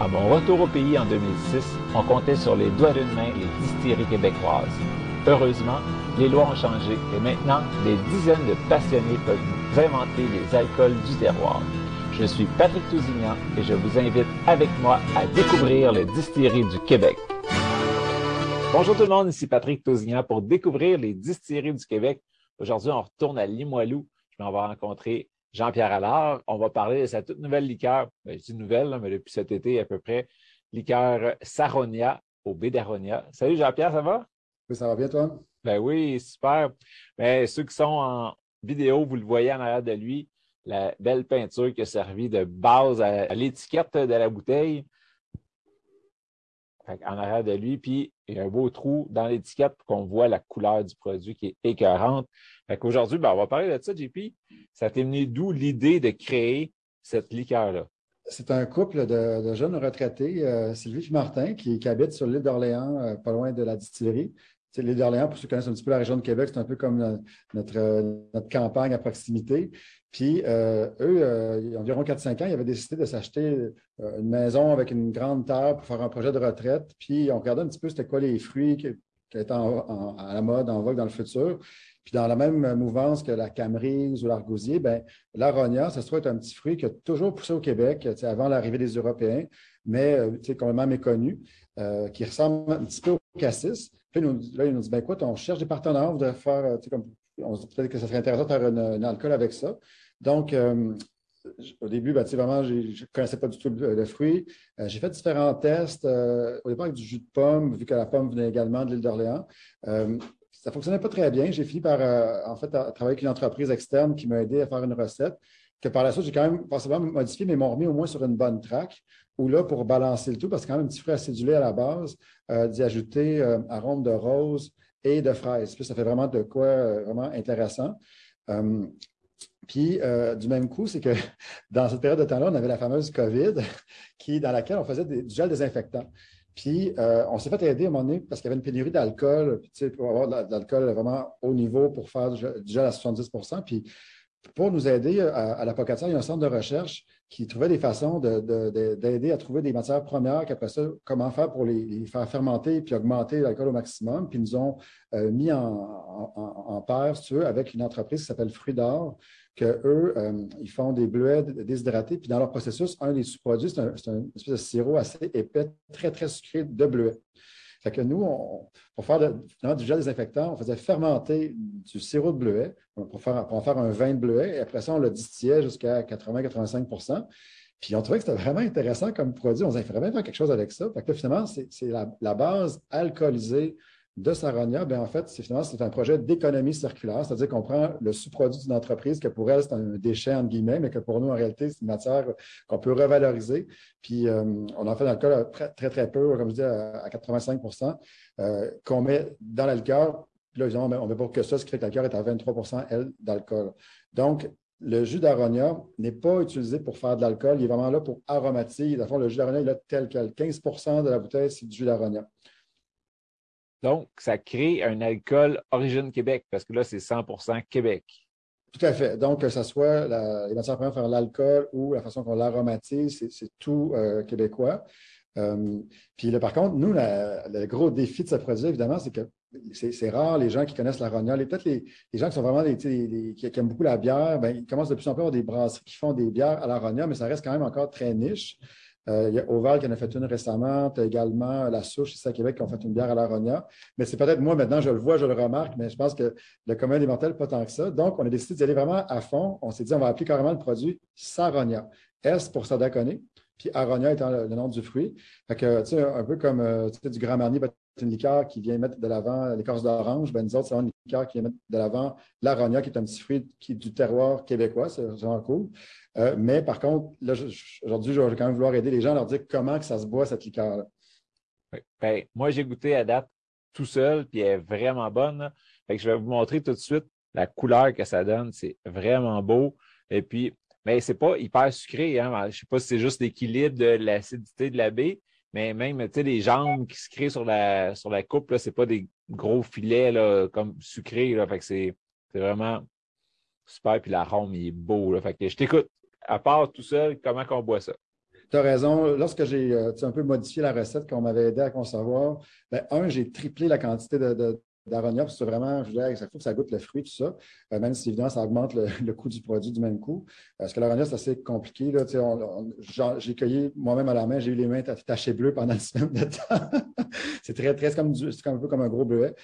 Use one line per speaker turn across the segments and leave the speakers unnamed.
À mon retour au pays en 2006, on comptait sur les doigts d'une main les distilleries québécoises. Heureusement, les lois ont changé et maintenant, des dizaines de passionnés peuvent vous inventer les alcools du terroir. Je suis Patrick Tousignan et je vous invite avec moi à découvrir les distilleries du Québec. Bonjour tout le monde, ici Patrick Tousignan pour découvrir les distilleries du Québec. Aujourd'hui, on retourne à Limoilou. Je vais rencontrer Jean-Pierre Allard. On va parler de sa toute nouvelle liqueur. Ben, je dis nouvelle, mais depuis cet été à peu près. Liqueur Saronia au Bédaronia. Salut Jean-Pierre, ça va?
Oui, ça va bien toi?
Ben oui, super. Ben, ceux qui sont en vidéo, vous le voyez en arrière de lui, la belle peinture qui a servi de base à, l'étiquette de la bouteille. En arrière de lui, puis il y a un beau trou dans l'étiquette pour qu'on voit la couleur du produit qui est écœurante. Aujourd'hui, ben, on va parler de ça, JP. Ça t'est venu d'où l'idée de créer cette liqueur-là?
C'est un couple de, jeunes retraités, euh, Sylvie et Martin, qui, qui habitent sur l'île d'Orléans, euh, pas loin de la distillerie. L'île d'Orléans, pour ceux qui connaissent un petit peu la région de Québec, c'est un peu comme notre, notre campagne à proximité. Puis eux, euh, il y a environ 4-5 ans, ils avaient décidé de s'acheter une maison avec une grande terre pour faire un projet de retraite. Puis on regardait un petit peu c'était quoi les fruits qui, étaient à la mode, en vogue dans le futur. Puis dans la même mouvance que la camerise ou l'argousier, ben, l'aronia, ça se trouve être un petit fruit qui a toujours poussé au Québec avant l'arrivée des Européens, mais complètement méconnu, euh, qui ressemble un petit peu au cassis. Puis là, il nous dit, ben écoute, on cherche des partenaires, on voudrait faire, euh, comme, on se dit peut-être que ça serait intéressant de faire un alcool avec ça. Donc, euh, au début, ben, vraiment, je ne connaissais pas du tout le, fruit. j'ai fait différents tests. au départ, avec du jus de pomme, vu que la pomme venait également de l'île d'Orléans ça ne fonctionnait pas très bien. J'ai fini par, en fait, travailler avec une entreprise externe qui m'a aidé à faire une recette que par la suite, j'ai quand même possiblement modifié, mais m'ont remis au moins sur une bonne track. Ou là, pour balancer le tout, parce que quand même un petit fruit acidulé à la base, euh, d'y ajouter euh, arôme de rose et de fraise. Puis ça fait vraiment de quoi euh, vraiment intéressant. puis, du même coup, c'est que dans cette période de temps-là, on avait la fameuse COVID, qui, dans laquelle on faisait du gel désinfectant. Puis, on s'est fait aider à un moment donné parce qu'il y avait une pénurie d'alcool, pour avoir de l'alcool vraiment haut niveau pour faire du gel à 70 Puis, pour nous aider à, à la il y a un centre de recherche qui trouvait des façons d'aider à trouver des matières premières, qu'après ça, comment faire pour les, faire fermenter puis augmenter l'alcool au maximum. Puis nous ont euh, mis en, paire, si avec une entreprise qui s'appelle Fruit d'Or, qu'eux, euh, ils font des bleuets déshydratés. Puis dans leur processus, un des sous-produits, c'est un, espèce de sirop assez épais, très, très sucré de bleuet. Fait que nous, pour faire du gel désinfectant, on faisait fermenter du sirop de bleuet pour, faire, pour en faire un vin de bleuet. Et après ça, on le distillait jusqu'à 80-85% Puis on trouvait que c'était vraiment intéressant comme produit. On il faudrait bien faire quelque chose avec ça. Fait que finalement, c'est la, base alcoolisée de Saronia, bien, en fait, c'est c'est un projet d'économie circulaire, c'est-à-dire qu'on prend le sous-produit d'une entreprise que pour elle, c'est un déchet, entre guillemets, mais que pour nous, en réalité, c'est une matière qu'on peut revaloriser. Puis, euh, on en fait dans l'alcool très, très peu, comme je dis, à, 85% euh, qu'on met dans l'alcool. Puis là, évidemment, on ne met pas que ça, ce qui fait que l'alcool est à 23% elle, d'alcool. Donc, le jus d'aronia n'est pas utilisé pour faire de l'alcool, il est vraiment là pour aromatiser. Le jus d'aronia, il est tel quel. 15% de la bouteille, c'est du jus d'aronia.
Donc, ça crée un alcool origine Québec, parce que là, c'est 100% Québec.
Tout à fait. Donc, que ce soit les matières premières faire l'alcool ou la façon qu'on l'aromatise, c'est tout euh, québécois. Euh, puis là, par contre, nous, le gros défi de ce produit, évidemment, c'est que c'est rare les gens qui connaissent la et Peut-être les, gens qui sont vraiment qui, aiment beaucoup la bière, ben, ils commencent de plus en plus à avoir des brasseries qui font des bières à la mais ça reste quand même encore très niche. Euh, il y a Oval qui en a fait une récemment. Tu as également La Souche ici à Québec qui ont fait une bière à l'Aronia. Mais c'est peut-être moi maintenant, je le vois, je le remarque, mais je pense que le commun des mortels, pas tant que ça. Donc, on a décidé d'y aller vraiment à fond. On s'est dit, on va appeler carrément le produit Saronia. S pour Sadaconé, puis Aronia étant le, nom du fruit. Fait que, tu sais, un peu comme euh, du Grand Marnier, une liqueur qui vient mettre de l'avant l'écorce d'orange. Ben, nous autres, c'est une liqueur qui vient mettre de l'avant l'aronia, qui est un petit fruit qui du terroir québécois. C'est vraiment cool. Euh, mais par contre, aujourd'hui, je vais quand même vouloir aider les gens à leur dire comment que ça se boit, cette liqueur-là.
Ben, moi, j'ai goûté à date tout seul, puis elle est vraiment bonne. Fait que je vais vous montrer tout de suite la couleur que ça donne. C'est vraiment beau. Et puis, mais c'est pas hyper sucré. Hein? Je ne sais pas si c'est juste l'équilibre de l'acidité de la baie, mais même, tu sais, les jambes qui se créent sur la, sur la coupe, ce n'est pas des gros filets là, comme sucrés. Là, fait que c'est vraiment super. Puis l'arôme, il est beau. Là, fait je t'écoute. À part tout seul, comment qu'on boit ça?
Tu as raison. Lorsque j'ai euh, un peu modifié la recette qu'on m'avait aidé à concevoir, ben, un, j'ai triplé la quantité de, d'aronia, c'est vraiment, je dirais, ça faut que ça goûte le fruit, tout ça, euh, même si évidemment, ça augmente le, coût du produit du même coup. Parce que l'aronia, c'est assez compliqué. j'ai cueilli moi-même à la main, j'ai eu les mains tachées bleues pendant une semaine de temps. c'est très, très comme, comme un peu comme un gros bleuet.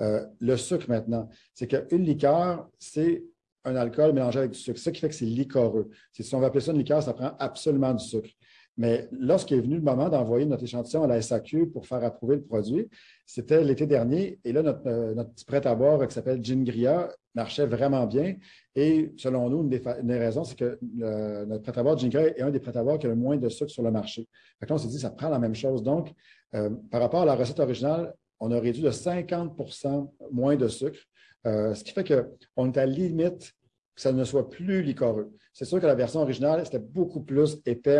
Euh, le sucre maintenant, c'est qu'une liqueur, c'est un alcool mélangé avec du sucre. C'est qui fait que c'est liquoreux. Si on va appeler ça une liqueur, ça prend absolument du sucre. Mais lorsqu'il est venu le moment d'envoyer notre échantillon à la SAQ pour faire approuver le produit, c'était l'été dernier. Et là, notre, euh, petit prêt-à-boire qui s'appelle Gingria marchait vraiment bien. Et selon nous, une des, raisons, c'est que notre prêt-à-boire Gingria est un des prêt-à-boire qui a le moins de sucre sur le marché. Fait on s'est dit, ça prend la même chose. Donc, euh, par rapport à la recette originale, on a réduit de 50% moins de sucre, euh, ce qui fait qu'on est à la limite que ça ne soit plus liquoreux. C'est sûr que la version originale, c'était beaucoup plus épais,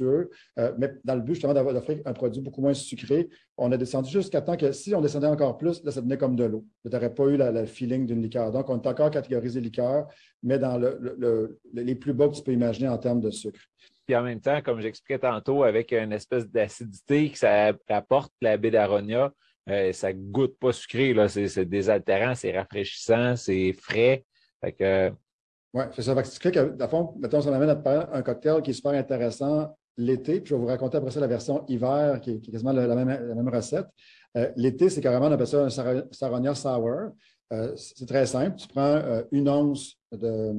euh, mais dans le but justement d'offrir un produit beaucoup moins sucré, on a descendu jusqu'à temps que si on descendait encore plus, là, ça devenait comme de l'eau. Tu n'aurais pas eu le feeling d'une liqueur. Donc, on est encore catégorisé liqueur, mais dans le, les plus bas que tu peux imaginer en termes de sucre.
Puis en même temps, comme j'expliquais tantôt, avec une espèce d'acidité que ça apporte la baie d'aronia, euh, ça goûte pas sucré. C'est désaltérant, c'est rafraîchissant, c'est frais.
Oui, c'est ça. Ce qui fait que, fond, mettons, ça m'amène à un cocktail qui est super intéressant l'été, puis je vais vous raconter après ça la version hiver, qui est, quasiment la, même, recette. Euh, l'été, c'est carrément, on appelle ça un Saronia Sour. Euh, c'est très simple. Tu prends euh, une once de,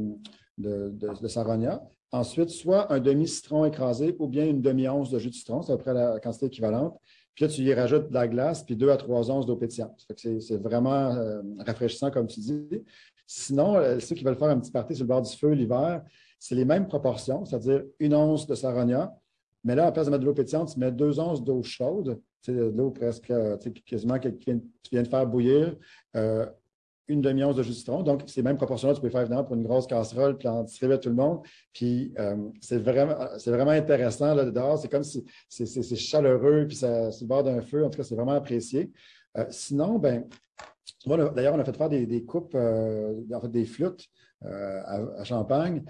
de, de, Saronia. Ensuite, soit un demi-citron écrasé ou bien une demi-once de jus de citron, c'est à peu près la quantité équivalente. Puis là, tu y rajoutes de la glace, puis deux à trois onces d'eau pétillante. C'est vraiment rafraîchissant, comme tu dis. Sinon, ceux qui veulent faire un petit party sur le bord du feu l'hiver, c'est les mêmes proportions, c'est-à-dire une once de Saronia, mais là, à place de mettre de l'eau pétillante, tu mets deux onces d'eau chaude, de l'eau presque quasiment que tu viens de faire bouillir, euh, une demi-once de jus de citron. Donc, ces mêmes proportions-là, tu peux faire évidemment pour une grosse casserole, puis en distribuer à tout le monde. Puis, euh, c'est vraiment, vraiment intéressant là, dehors. C'est comme si c'est chaleureux, puis c'est le bord d'un feu. En tout cas, c'est vraiment apprécié. Euh, sinon, ben, d'ailleurs, on a fait faire des, coupes, en fait, des flûtes à, champagne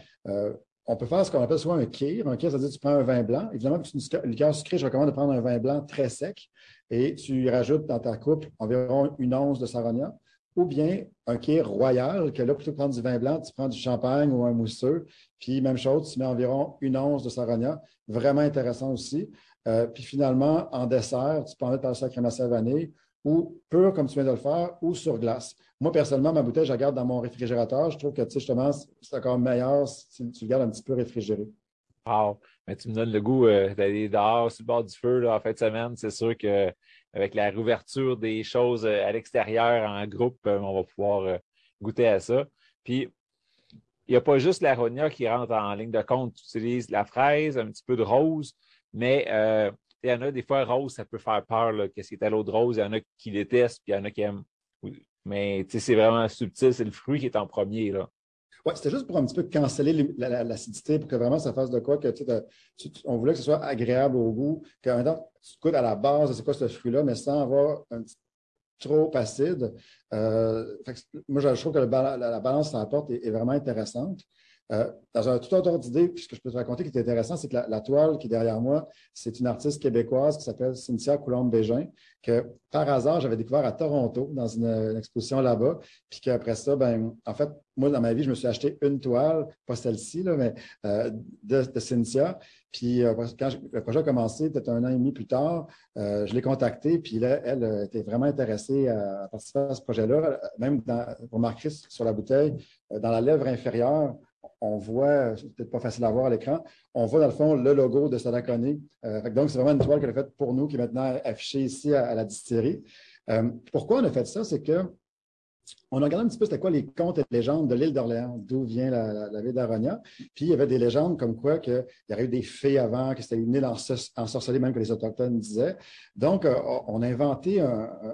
on peut faire ce qu'on appelle soit un kir. Un kir, c'est-à-dire que tu prends un vin blanc. Évidemment, c'est une liqueur sucrée, je recommande de prendre un vin blanc très sec et tu rajoutes dans ta coupe environ une once de saronia ou bien un kir royal, que là, plutôt que prendre du vin blanc, tu prends du champagne ou un mousseux. Puis, même chose, tu mets environ une once de saronia. Vraiment intéressant aussi. Euh, puis, finalement, en dessert, tu peux en mettre par la crème à vanille ou pur, comme tu viens de le faire, ou sur glace. Moi, personnellement, ma bouteille, je la garde dans mon réfrigérateur. Je trouve que, justement, c'est encore meilleur si tu le gardes un petit peu réfrigéré.
Wow! Mais tu me donnes le goût euh, d'aller dehors sur le bord du feu en fin de semaine. C'est sûr qu'avec la réouverture des choses euh, à l'extérieur en groupe, euh, on va pouvoir goûter à ça. Puis, il n'y a pas juste l'aronia qui rentre en ligne de compte. Tu utilises la fraise, un petit peu de rose, mais il y en a des fois, rose, ça peut faire peur. Qu'est-ce qui est à l'eau de rose? Il y en a qui détestent, puis il y en a qui aiment. Mais c'est vraiment subtil, c'est le fruit qui est en premier. Là.
Oui, c'était juste pour un petit peu canceller l'acidité pour que vraiment ça fasse de quoi que on voulait que ce soit agréable au goût, que maintenant tu goûtes à la base c'est quoi ce fruit-là, mais sans avoir un petit trop acide. Euh, moi, je trouve que la, balance que ça apporte est, vraiment intéressante. Euh, dans un tout autre d'idée, ce que je peux te raconter qui est intéressant, c'est que la, toile qui est derrière moi, c'est une artiste québécoise qui s'appelle Cynthia Coulombe-Bégin, que par hasard, j'avais découvert à Toronto dans une, exposition là-bas. Puis qu'après ça, ben, en fait, moi, dans ma vie, je me suis acheté une toile, pas celle-ci, mais euh, de, Cynthia. Puis euh, quand le projet a commencé, peut-être un an et demi plus tard, je l'ai contactée, puis là, elle était vraiment intéressée à, participer à ce projet-là. Même dans, pour marquer sur la bouteille, dans la lèvre inférieure, on voit, c'est peut-être pas facile à voir à l'écran, on voit dans le fond le logo de Sadakone. Euh, donc, c'est vraiment une toile qu'elle a faite pour nous, qui est maintenant affichée ici à, la distillerie. Euh, pourquoi on a fait ça? C'est que on a regardé un petit peu c'était quoi les contes et légendes de l'île d'Orléans, d'où vient la, ville d'Aronia. Puis il y avait des légendes comme quoi qu'il y aurait eu des fées avant, que c'était une île ensorcelée, même que les Autochtones disaient. Donc, euh, on a inventé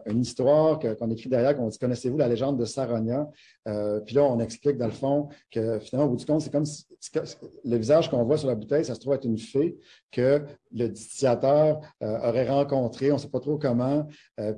une histoire qu'on écrit derrière, qu'on dit Connaissez-vous la légende de Saronia? Euh, Puis là, on explique dans le fond que finalement, au bout du compte, c'est comme si, le visage qu'on voit sur la bouteille, ça se trouve être une fée que le distillateur euh, aurait rencontré, on ne sait pas trop comment,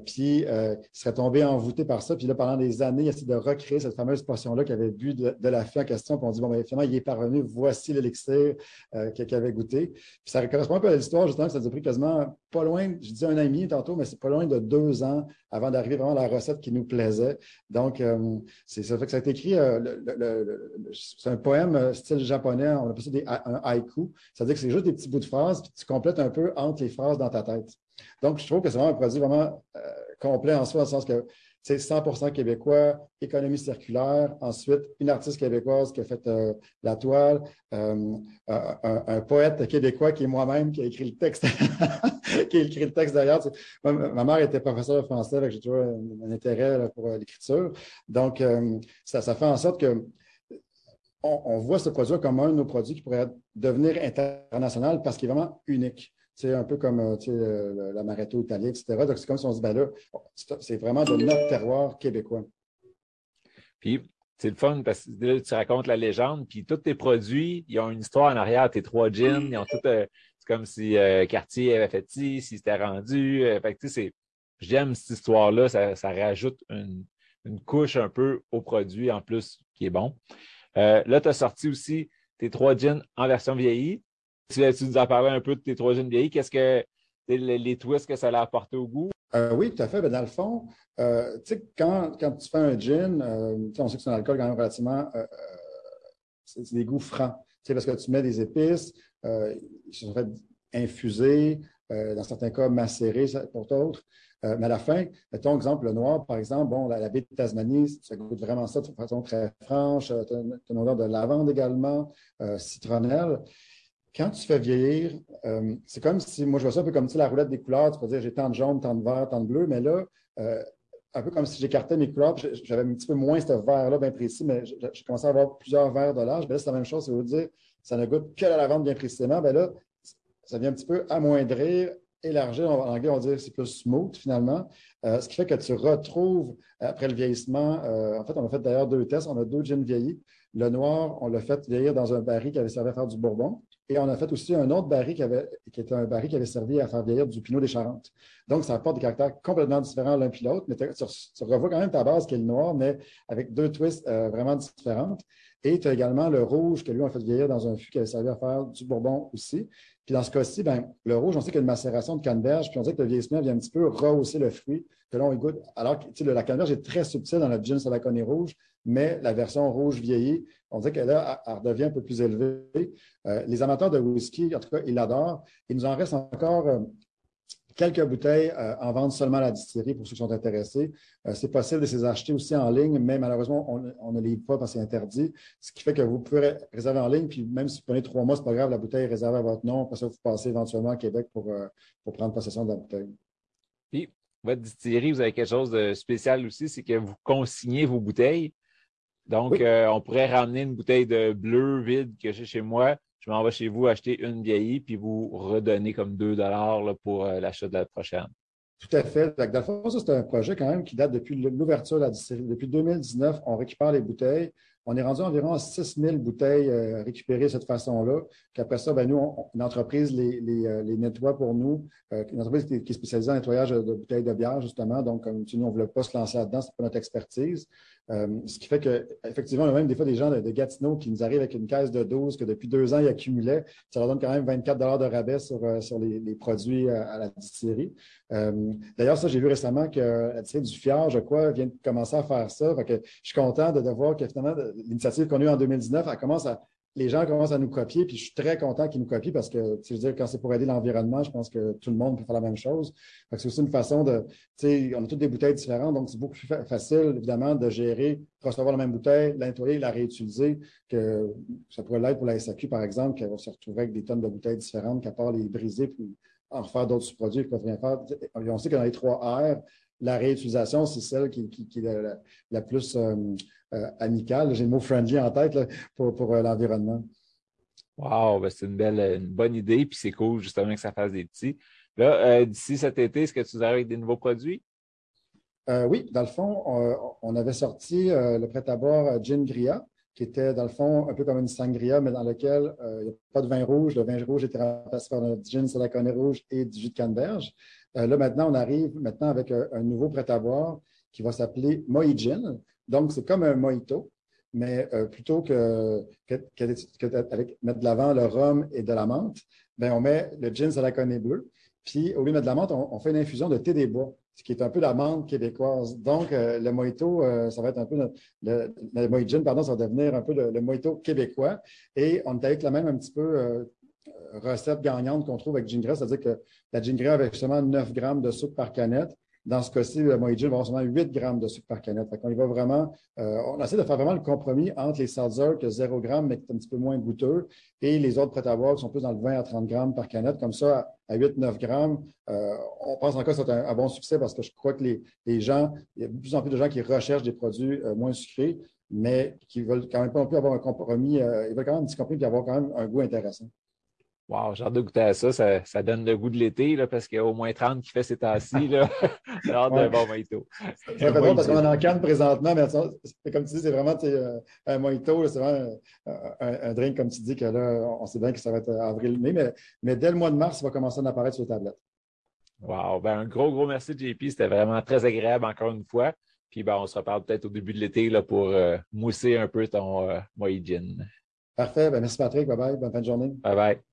puis il serait tombé envoûté par ça. Puis là, pendant des années, il essaie de recréer cette fameuse potion-là qu'il avait bu de, la fée en question. Puis on dit, bon, ben, finalement, il est parvenu, voici l'élixir euh, qu'il avait goûté. Puis ça correspond un peu à l'histoire, justement, que ça a pris quasiment pas loin, je dis un demi tantôt, mais c'est pas loin de deux ans avant d'arriver vraiment à la recette qui nous plaisait. Donc, euh, ça fait que ça a été écrit, euh, c'est un poème style japonais, on appelle ça des, un haïku. C'est-à-dire que c'est juste des petits bouts de phrases, puis tu complètes un peu entre les phrases dans ta tête. Donc, je trouve que c'est vraiment un produit vraiment complet en soi, dans le sens que c'est 100% québécois, économie circulaire. Ensuite, une artiste québécoise qui a fait euh, la toile, euh, un, poète québécois qui est moi-même, qui a écrit le texte, qui a écrit le texte d'ailleurs. Ma, mère était professeure de français, donc j'ai toujours un, intérêt pour euh, l'écriture. Donc, ça, fait en sorte que on, voit ce produit comme un de nos produits qui pourrait devenir international parce qu'il est vraiment unique. C'est un peu comme euh, l'amaretto italien, etc. Donc, c'est comme si on se dit, ben là, c'est vraiment de notre terroir québécois.
Puis, c'est le fun parce que là, tu racontes la légende, puis tous tes produits, ils ont une histoire en arrière. Tes trois jeans, ils ont. Euh, c'est comme si euh, Cartier avait fait ci, si c'était rendu. fait tu sais, j'aime cette histoire-là. Ça, rajoute une, une, couche un peu au produit en plus qui est bon. là, tu as sorti aussi tes trois jeans en version vieillie. Tu, nous as parlé un peu de tes trois jeunes vieillis. Qu'est-ce que les, twists que ça a apporté au goût?
Euh, oui, tout à fait. Ben, dans le fond, euh, quand, tu fais un gin, euh, on sait que c'est un alcool quand même relativement. c'est des goûts francs. Parce que tu mets des épices, ils sont fait infuser, dans certains cas macérés pour d'autres. mais à la fin, mettons exemple le noir, par exemple, bon, la, baie de Tasmanie, ça goûte vraiment ça de façon très franche. Tu as, une odeur de lavande également, citronnelle quand tu fais vieillir, euh, c'est comme si, moi je vois ça un peu comme la roulette des couleurs, tu peux dire j'ai tant de jaune, tant de vert, tant de bleu, mais là, euh, un peu comme si j'écartais mes couleurs, j'avais un petit peu moins ce vert-là bien précis, mais j'ai commencé à avoir plusieurs verts de l'âge. Ben là, c'est la même chose, ça veut dire ça ne goûte que la lavande bien précisément. Ben là, ça vient un petit peu amoindrir, élargir. En anglais, on dire c'est plus smooth finalement. Euh, ce qui fait que tu retrouves, après le vieillissement, en fait, on a fait d'ailleurs deux tests. On a deux gins vieillis. Le noir, on l'a fait vieillir dans un baril qui avait servi à faire du bourbon. Et on a fait aussi un autre baril qui, avait, était un baril qui avait servi à faire vieillir du pinot des Charentes. Donc, ça apporte des caractères complètement différents l'un puis l'autre, mais tu, revois quand même ta base qui est le noir, mais avec deux twists euh, vraiment différentes. Et tu as également le rouge que lui, on a fait vieillir dans un fût qui avait servi à faire du bourbon aussi. Puis dans ce cas-ci, ben, le rouge, on sait qu'il y a une macération de canneberge, puis on sait que le vieillissement vient un petit peu rehausser le fruit que l'on goûte. Alors que la canneberge est très subtile dans notre gin Salacone rouge, mais la version rouge vieillie, on dit qu'elle elle redevient un peu plus élevée. Euh, les amateurs de whisky, en tout cas, ils l'adorent. Il nous en reste encore euh, quelques bouteilles euh, en vente seulement à la distillerie pour ceux qui sont intéressés. c'est possible de les acheter aussi en ligne, mais malheureusement, on, ne les livre pas parce que c'est interdit. Ce qui fait que vous pouvez réserver en ligne, puis même si vous prenez trois mois, ce n'est pas grave, la bouteille est réservée à votre nom. Après ça, vous passez éventuellement à Québec pour, pour prendre possession de la bouteille.
Puis, votre distillerie, vous avez quelque chose de spécial aussi, c'est que vous consignez vos bouteilles. Donc, euh, on pourrait ramener une bouteille de bleu vide que j'ai chez moi. Je m'en vais chez vous acheter une vieillie, puis vous redonner comme 2 dollars pour euh, l'achat de la prochaine.
Tout à fait. Dans le fond, ça, c'est un projet quand même qui date depuis l'ouverture de la distillerie. Depuis 2019, on récupère les bouteilles, on est rendu environ à 6 000 bouteilles euh, récupérées de cette façon-là. Qu'après ça, ben, nous, une entreprise les, les, nettoie pour nous, une entreprise qui, est spécialisée en nettoyage de, bouteilles de bière, justement. Donc, comme tu nous, on ne voulait pas se lancer là-dedans, c'est pas notre expertise. ce qui fait que, effectivement, on a même des fois des gens de, Gatineau qui nous arrivent avec une caisse de 12 que depuis deux ans, ils accumulaient. Ça leur donne quand même 24 de rabais sur les, produits à, la distillerie. D'ailleurs, ça, j'ai vu récemment que la du Fiard, je crois, vient de commencer à faire ça. je suis content de, voir que finalement, l'initiative qu'on a eue en 2019, elle commence à, les gens commencent à nous copier, puis je suis très content qu'ils nous copient parce que, tu dire, quand c'est pour aider l'environnement, je pense que tout le monde peut faire la même chose. C'est aussi une façon de, tu sais, on a toutes des bouteilles différentes, donc c'est beaucoup plus facile, évidemment, de gérer, recevoir la même bouteille, la nettoyer, la réutiliser, que ça pourrait l'être pour la SAQ, par exemple, qui va se retrouver avec des tonnes de bouteilles différentes, qu'à part les briser, puis en refaire d'autres produits, ils peuvent rien faire. On sait que dans les trois R, la réutilisation, c'est celle qui, est la, plus euh, euh, amicale. J'ai le mot friendly en tête pour, euh, l'environnement.
Wow, ben, c'est une belle, une bonne idée, puis c'est cool justement que ça fasse des petits. Là, d'ici cet été, est-ce que tu arrives avec des nouveaux produits?
oui, dans le fond, on, avait sorti le prêt-à-boire Gin Gria, qui était dans le fond un peu comme une sangria, mais dans lequel il n'y a pas de vin rouge. Le vin rouge était remplacé par un gin salaconé rouge et du jus de canneberge. Euh, là, maintenant, on arrive maintenant avec un, nouveau prêt-à-boire qui va s'appeler Mojin. Donc, c'est comme un mojito, mais euh, plutôt que, mettre de l'avant le rhum et de la menthe, ben, on met le gin salaconé bleu. Puis, au lieu de mettre de la menthe, on, fait une infusion de thé des bois, ce qui est un peu la menthe québécoise. Donc, euh, le mojito, ça va être un peu le, le, mojin, pardon, ça va devenir un peu le, mojito québécois. Et on est avec la même un petit peu recette gagnante qu'on trouve avec Gingras, c'est-à-dire que la Gingras avait seulement 9 grammes de sucre par canette. Dans ce cas-ci, le Moïdjin va avoir seulement 8 grammes de sucre par canette. on y va vraiment, euh, on essaie de faire vraiment le compromis entre les seltzer qui 0 grammes, mais qui est un petit peu moins goûteux, et les autres prêts à boire qui sont plus dans le 20 à 30 grammes par canette. Comme ça, à 8-9 grammes, euh, on pense encore que c'est un, bon succès parce que je crois que les, gens, il y a de plus en plus de gens qui recherchent des produits euh, moins sucrés, mais qui veulent quand même pas non plus avoir un compromis, ils veulent quand même un petit compromis et avoir quand même un goût intéressant.
Wow, j'ai hâte de goûter à ça. ça. donne le goût de l'été parce qu'il y a au moins 30 qui fait ces temps-ci. j'ai hâte d'un bon mojito.
C'est drôle parce qu'on en canne présentement, mais comme tu dis, c'est vraiment euh, un mojito. C'est vraiment un, drink, comme tu dis, que là, on sait bien que ça va être avril-mai, mais, mais dès le mois de mars, ça va commencer à apparaître sur les tablettes.
Wow, ben un gros, gros merci, JP. C'était vraiment très agréable encore une fois. Puis ben, on se reparle peut-être au début de l'été pour euh, mousser un peu ton euh,
Parfait. Ben, merci Patrick. Bye bye. Bonne fin de journée.
Bye bye.